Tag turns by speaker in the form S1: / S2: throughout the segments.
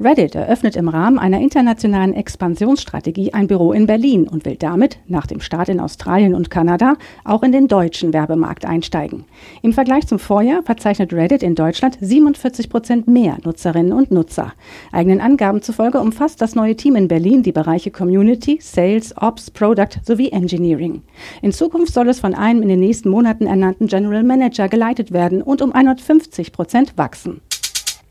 S1: Reddit eröffnet im Rahmen einer internationalen Expansionsstrategie ein Büro in Berlin und will damit, nach dem Start in Australien und Kanada, auch in den deutschen Werbemarkt einsteigen. Im Vergleich zum Vorjahr verzeichnet Reddit in Deutschland 47 Prozent mehr Nutzerinnen und Nutzer. Eigenen Angaben zufolge umfasst das neue Team in Berlin die Bereiche Community, Sales, Ops, Product sowie Engineering. In Zukunft soll es von einem in den nächsten Monaten ernannten General Manager geleitet werden und um 150 Prozent wachsen.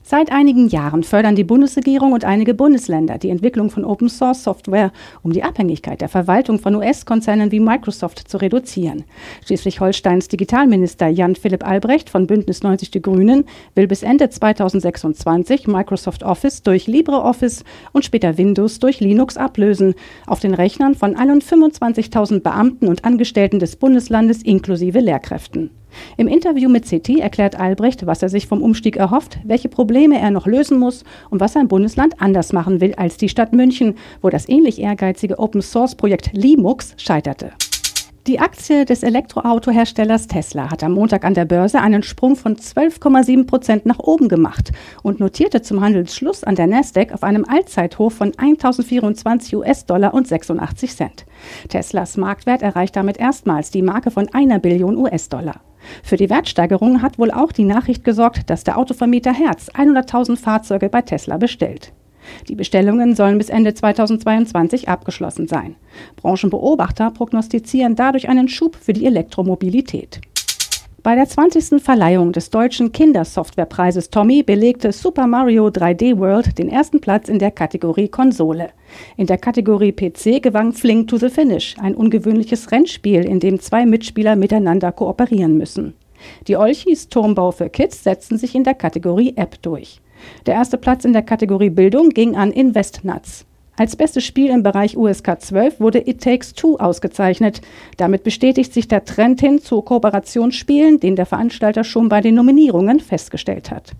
S1: Seit einigen Jahren fördern die Bundesregierung und einige Bundesländer die Entwicklung von Open Source Software, um die Abhängigkeit der Verwaltung von US-Konzernen wie Microsoft zu reduzieren. Schleswig-Holsteins Digitalminister Jan Philipp Albrecht von Bündnis 90 Die Grünen will bis Ende 2026 Microsoft Office durch LibreOffice und später Windows durch Linux ablösen, auf den Rechnern von allen 25.000 Beamten und Angestellten des Bundeslandes inklusive Lehrkräften. Im Interview mit CT erklärt Albrecht, was er sich vom Umstieg erhofft, welche Probleme er noch lösen muss und was sein Bundesland anders machen will als die Stadt München, wo das ähnlich ehrgeizige Open-Source-Projekt Limux scheiterte. Die Aktie des Elektroautoherstellers Tesla hat am Montag an der Börse einen Sprung von 12,7 Prozent nach oben gemacht und notierte zum Handelsschluss an der Nasdaq auf einem Allzeithoch von 1024 US-Dollar und 86 Cent. Teslas Marktwert erreicht damit erstmals die Marke von einer Billion US-Dollar. Für die Wertsteigerung hat wohl auch die Nachricht gesorgt, dass der Autovermieter Herz 100.000 Fahrzeuge bei Tesla bestellt. Die Bestellungen sollen bis Ende 2022 abgeschlossen sein. Branchenbeobachter prognostizieren dadurch einen Schub für die Elektromobilität. Bei der 20. Verleihung des deutschen Kindersoftwarepreises Tommy belegte Super Mario 3D World den ersten Platz in der Kategorie Konsole. In der Kategorie PC gewann Fling to the Finish, ein ungewöhnliches Rennspiel, in dem zwei Mitspieler miteinander kooperieren müssen. Die Olchis Turmbau für Kids setzten sich in der Kategorie App durch. Der erste Platz in der Kategorie Bildung ging an InvestNuts. Als bestes Spiel im Bereich USK 12 wurde It Takes Two ausgezeichnet. Damit bestätigt sich der Trend hin zu Kooperationsspielen, den der Veranstalter schon bei den Nominierungen festgestellt hat.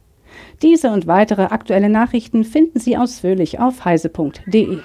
S1: Diese und weitere aktuelle Nachrichten finden Sie ausführlich auf heise.de.